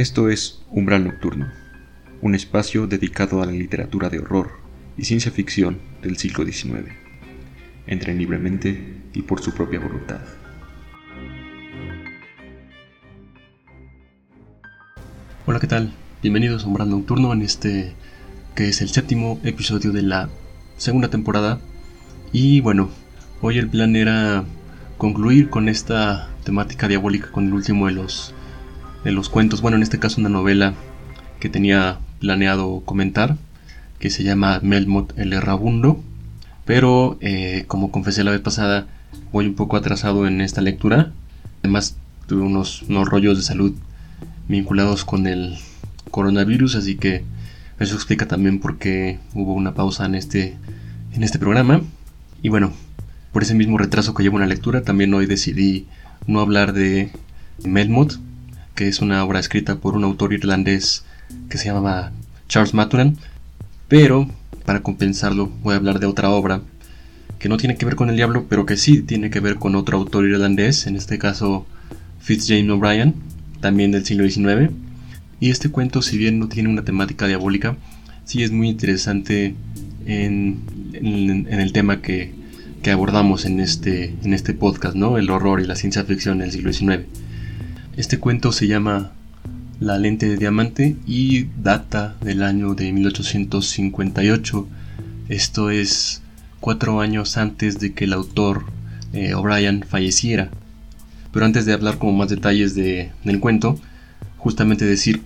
Esto es Umbral Nocturno, un espacio dedicado a la literatura de horror y ciencia ficción del siglo XIX. Entren libremente y por su propia voluntad. Hola, ¿qué tal? Bienvenidos a Umbral Nocturno en este que es el séptimo episodio de la segunda temporada. Y bueno, hoy el plan era concluir con esta temática diabólica con el último de los de los cuentos, bueno, en este caso una novela que tenía planeado comentar, que se llama Melmoth el Errabundo, pero eh, como confesé la vez pasada, voy un poco atrasado en esta lectura, además tuve unos, unos rollos de salud vinculados con el coronavirus, así que eso explica también por qué hubo una pausa en este, en este programa. Y bueno, por ese mismo retraso que llevo en la lectura, también hoy decidí no hablar de Melmoth, que es una obra escrita por un autor irlandés que se llamaba Charles Maturin, pero para compensarlo voy a hablar de otra obra que no tiene que ver con el diablo, pero que sí tiene que ver con otro autor irlandés, en este caso Fitzjames O'Brien, también del siglo XIX. Y este cuento, si bien no tiene una temática diabólica, sí es muy interesante en, el tema que, que, abordamos en este, en este podcast, ¿no? El horror y la ciencia ficción del siglo XIX. Este cuento se llama La lente de diamante y data del año de 1858. Esto es cuatro años antes de que el autor eh, O'Brien falleciera. Pero antes de hablar como más detalles de, del cuento, justamente decir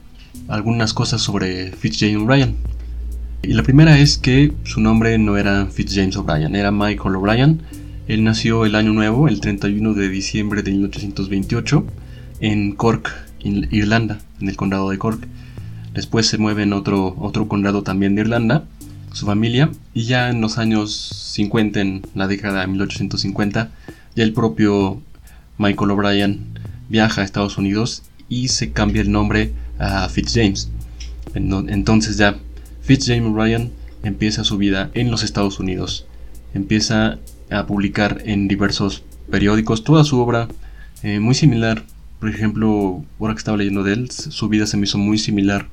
algunas cosas sobre Fitzjames O'Brien. Y la primera es que su nombre no era Fitzjames O'Brien, era Michael O'Brien. Él nació el año nuevo, el 31 de diciembre de 1828 en Cork, Irlanda, en el condado de Cork. Después se mueve en otro, otro condado también de Irlanda, su familia, y ya en los años 50, en la década de 1850, ya el propio Michael O'Brien viaja a Estados Unidos y se cambia el nombre a Fitzjames. Entonces ya Fitzjames O'Brien empieza su vida en los Estados Unidos. Empieza a publicar en diversos periódicos toda su obra eh, muy similar por ejemplo, ahora que estaba leyendo de él, su vida se me hizo muy similar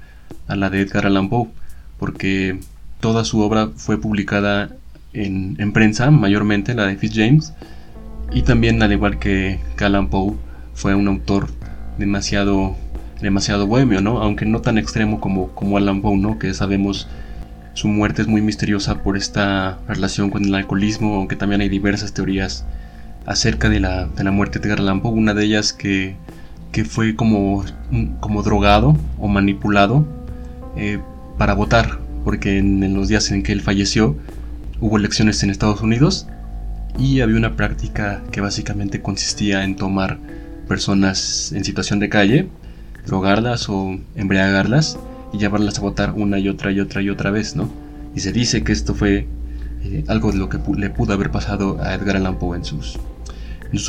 a la de Edgar Allan Poe, porque toda su obra fue publicada en, prensa, mayormente la de Fitzjames, y también al igual que Allan Poe, fue un autor demasiado, demasiado bohemio, ¿no? Aunque no tan extremo como, como Allan Poe, ¿no? Que sabemos su muerte es muy misteriosa por esta relación con el alcoholismo, aunque también hay diversas teorías acerca de la, de la muerte de Edgar Allan Poe, una de ellas que que fue como, como drogado o manipulado eh, para votar, porque en, los días en que él falleció hubo elecciones en Estados Unidos y había una práctica que básicamente consistía en tomar personas en situación de calle, drogarlas o embriagarlas y llevarlas a votar una y otra y otra y otra vez, ¿no? Y se dice que esto fue eh, algo de lo que le pudo haber pasado a Edgar Allan Poe en sus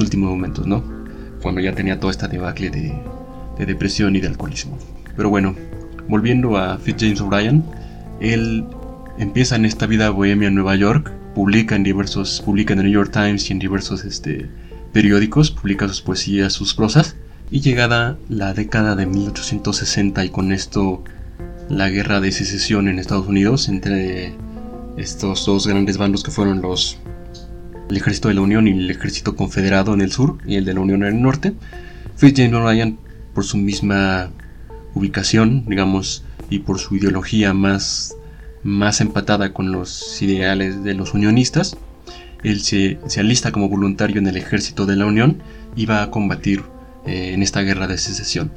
últimos momentos, ¿no? Cuando ya tenía toda esta debacle de, depresión y de alcoholismo. Pero bueno, volviendo a Fitzjames O'Brien, él empieza en esta vida bohemia en Nueva York, publica en diversos, publica en el New York Times y en diversos este, periódicos, publica sus poesías, sus prosas, y llegada la década de 1860 y con esto la guerra de secesión en Estados Unidos entre estos dos grandes bandos que fueron los el ejército de la Unión y el ejército confederado en el sur y el de la Unión en el norte. Fitzjames O'Brien, por su misma ubicación, digamos, y por su ideología más, más empatada con los ideales de los unionistas, él se, alista como voluntario en el ejército de la Unión y va a combatir eh, en esta guerra de secesión.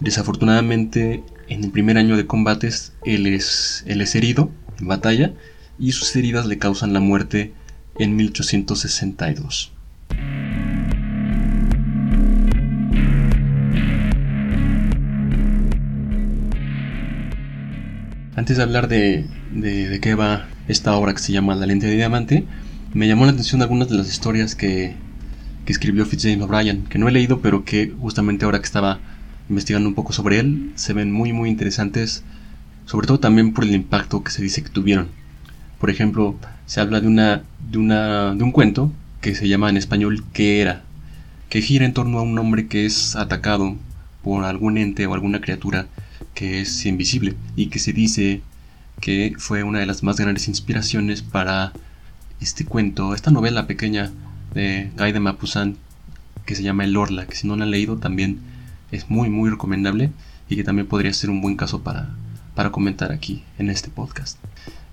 Desafortunadamente, en el primer año de combates, él es, él es herido en batalla y sus heridas le causan la muerte en 1862. Antes de hablar de, de, qué va esta obra que se llama La lente de diamante, me llamó la atención algunas de las historias que, que escribió Fitzjames O'Brien, que no he leído, pero que justamente ahora que estaba investigando un poco sobre él, se ven muy muy interesantes, sobre todo también por el impacto que se dice que tuvieron. Por ejemplo, se habla de, una, de, una, de un cuento que se llama en español ¿Qué era? que gira en torno a un hombre que es atacado por algún ente o alguna criatura que es invisible y que se dice que fue una de las más grandes inspiraciones para este cuento, esta novela pequeña de Guy de Mapuzan que se llama El Orla, que si no la han leído también es muy muy recomendable y que también podría ser un buen caso para, para comentar aquí en este podcast.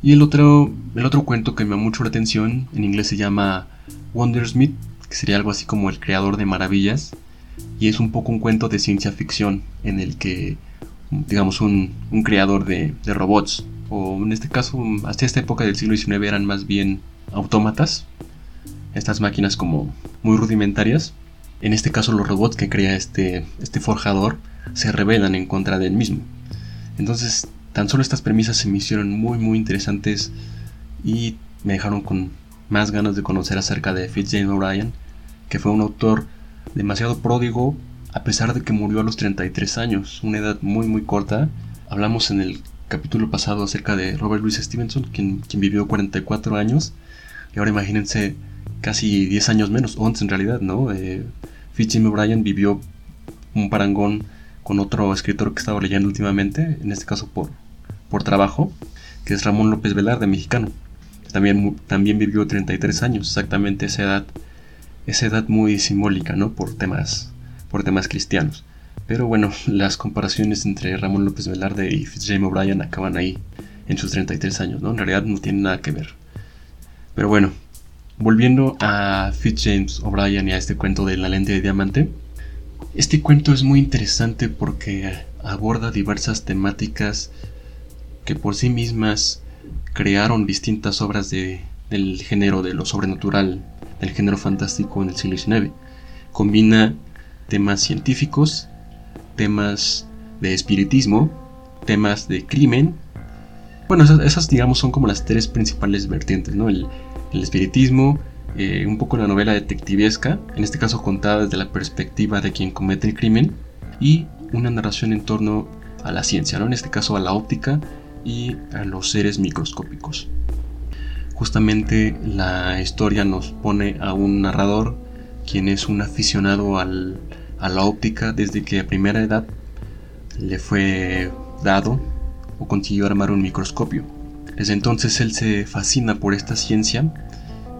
Y el otro, el otro cuento que me llama mucho la atención, en inglés se llama Wondersmith, que sería algo así como el creador de maravillas, y es un poco un cuento de ciencia ficción en el que, digamos, un, un creador de, de, robots, o en este caso, hasta esta época del siglo XIX eran más bien autómatas, estas máquinas como muy rudimentarias. En este caso los robots que crea este, este forjador se rebelan en contra del mismo. Entonces, tan solo estas premisas se me hicieron muy muy interesantes y me dejaron con más ganas de conocer acerca de Fitzjames O'Brien, que fue un autor demasiado pródigo a pesar de que murió a los 33 años, una edad muy muy corta. Hablamos en el capítulo pasado acerca de Robert Louis Stevenson, quien, quien vivió 44 años, y ahora imagínense casi 10 años menos, 11 en realidad, ¿no? Eh, Fitzjames O'Brien vivió un parangón con otro escritor que estaba leyendo últimamente, en este caso por, por trabajo, que es Ramón López Velarde, mexicano. También, también vivió 33 años, exactamente esa edad, esa edad muy simbólica, ¿no? Por temas, por temas cristianos. Pero bueno, las comparaciones entre Ramón López Velarde y Fitzjames O'Brien acaban ahí, en sus 33 años, ¿no? En realidad no tienen nada que ver. Pero bueno, volviendo a Fitzjames O'Brien y a este cuento de la lente de diamante, este cuento es muy interesante porque aborda diversas temáticas que por sí mismas crearon distintas obras de, del género de lo sobrenatural, del género fantástico en el siglo XIX. Combina temas científicos, temas de espiritismo, temas de crimen. Bueno, esas, digamos son como las tres principales vertientes, ¿no? El, el espiritismo, eh, un poco la novela detectivesca, en este caso contada desde la perspectiva de quien comete el crimen, y una narración en torno a la ciencia, ¿no? en este caso a la óptica y a los seres microscópicos. Justamente la historia nos pone a un narrador quien es un aficionado a la óptica desde que a primera edad le fue dado o consiguió armar un microscopio. Desde entonces él se fascina por esta ciencia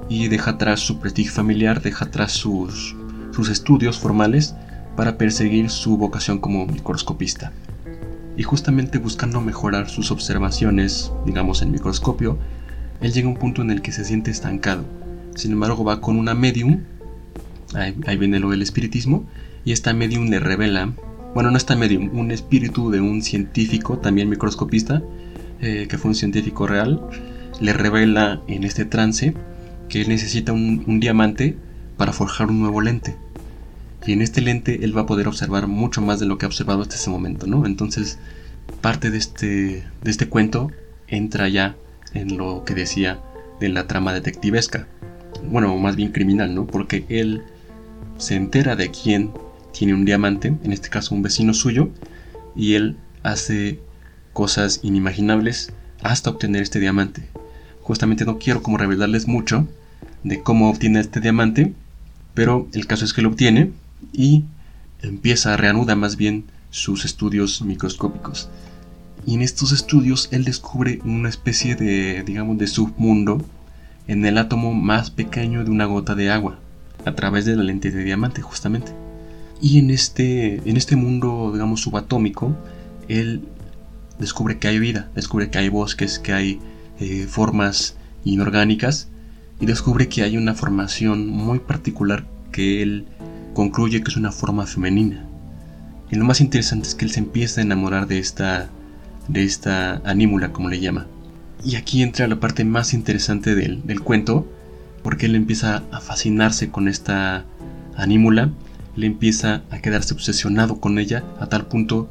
y deja atrás su prestigio familiar, deja atrás sus, sus estudios formales para perseguir su vocación como microscopista. Y justamente buscando mejorar sus observaciones, digamos en microscopio, él llega a un punto en el que se siente estancado. Sin embargo, va con una medium, ahí, viene lo del espiritismo, y esta medium le revela, bueno, no esta medium, un espíritu de un científico, también microscopista, eh, que fue un científico real, le revela en este trance que él necesita un, diamante para forjar un nuevo lente. Y en este lente él va a poder observar mucho más de lo que ha observado hasta ese momento, ¿no? Entonces, parte de este, de este cuento entra ya en lo que decía de la trama detectivesca. Bueno, más bien criminal, ¿no? Porque él se entera de quién tiene un diamante, en este caso un vecino suyo, y él hace cosas inimaginables hasta obtener este diamante. Justamente no quiero como revelarles mucho de cómo obtiene este diamante, pero el caso es que lo obtiene y empieza, reanuda más bien sus estudios microscópicos. Y en estos estudios él descubre una especie de, digamos, de submundo en el átomo más pequeño de una gota de agua, a través de la lente de diamante justamente. Y en este, en este mundo, digamos, subatómico, él descubre que hay vida, descubre que hay bosques, que hay eh, formas inorgánicas y descubre que hay una formación muy particular que él concluye que es una forma femenina. Y lo más interesante es que él se empieza a enamorar de esta, de esta anímula, como le llama. Y aquí entra la parte más interesante del, del cuento, porque él empieza a fascinarse con esta anímula, le empieza a quedarse obsesionado con ella a tal punto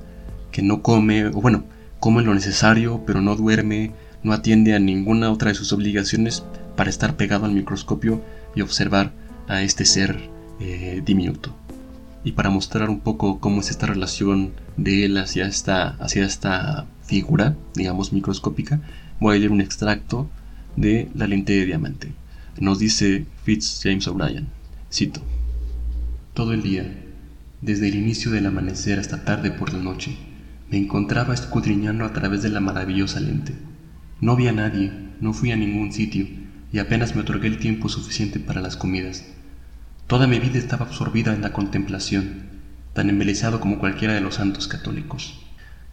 que no come, o bueno, come lo necesario, pero no duerme, no atiende a ninguna otra de sus obligaciones para estar pegado al microscopio y observar a este ser eh, diminuto. Y para mostrar un poco cómo es esta relación de él hacia esta, hacia esta figura, digamos, microscópica, voy a leer un extracto de La lente de diamante. Nos dice Fitz James O'Brien, cito, Todo el día, desde el inicio del amanecer hasta tarde por la noche, Me encontraba escudriñando a través de la maravillosa lente. No vi a nadie, no fui a ningún sitio, y apenas me otorgué el tiempo suficiente para las comidas. Toda mi vida estaba absorbida en la contemplación, tan embelesado como cualquiera de los santos católicos.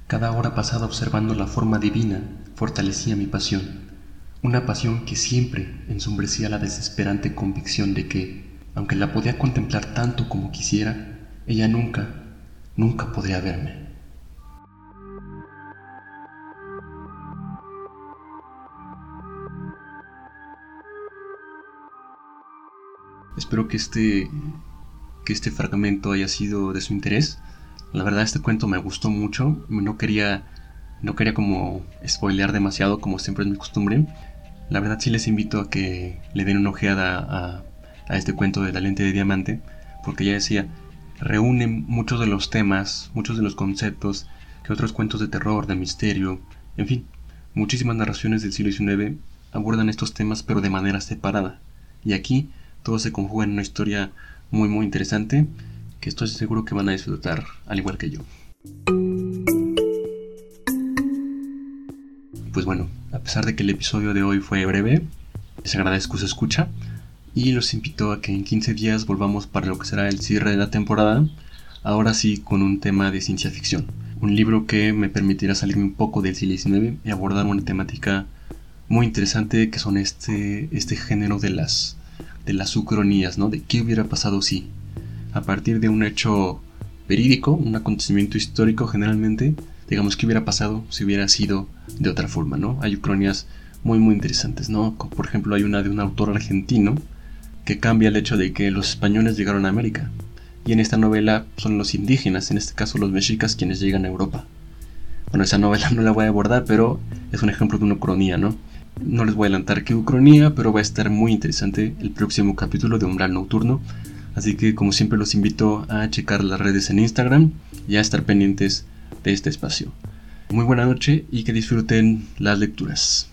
Cada hora pasada observando la forma divina fortalecía mi pasión, una pasión que siempre ensombrecía la desesperante convicción de que, aunque la podía contemplar tanto como quisiera, ella nunca, nunca podría verme. Espero que este, que este fragmento haya sido de su interés. La verdad este cuento me gustó mucho. No quería, no quería como spoilear demasiado como siempre es mi costumbre. La verdad sí les invito a que le den una ojeada a, a este cuento de la lente de diamante. Porque ya decía, reúne muchos de los temas, muchos de los conceptos que otros cuentos de terror, de misterio, en fin, muchísimas narraciones del siglo XIX abordan estos temas pero de manera separada. Y aquí todo se conjuga en una historia muy muy interesante que estoy seguro que van a disfrutar al igual que yo. Pues bueno, a pesar de que el episodio de hoy fue breve, les agradezco su escucha y los invito a que en 15 días volvamos para lo que será el cierre de la temporada, ahora sí con un tema de ciencia ficción. Un libro que me permitirá salirme un poco del siglo XIX y abordar una temática muy interesante que son este, este género de las de las ucronías, ¿no? De qué hubiera pasado si, a partir de un hecho verídico, un acontecimiento histórico generalmente, digamos qué hubiera pasado si hubiera sido de otra forma, ¿no? Hay ucronías muy muy interesantes, ¿no? Por ejemplo, hay una de un autor argentino que cambia el hecho de que los españoles llegaron a América. Y en esta novela son los indígenas, en este caso los mexicas, quienes llegan a Europa. Bueno, esa novela no la voy a abordar, pero es un ejemplo de una ucronía, ¿no? No les voy a adelantar qué ucronía, pero va a estar muy interesante el próximo capítulo de Umbral Nocturno. Así que como siempre los invito a checar las redes en Instagram y a estar pendientes de este espacio. Muy buena noche y que disfruten las lecturas.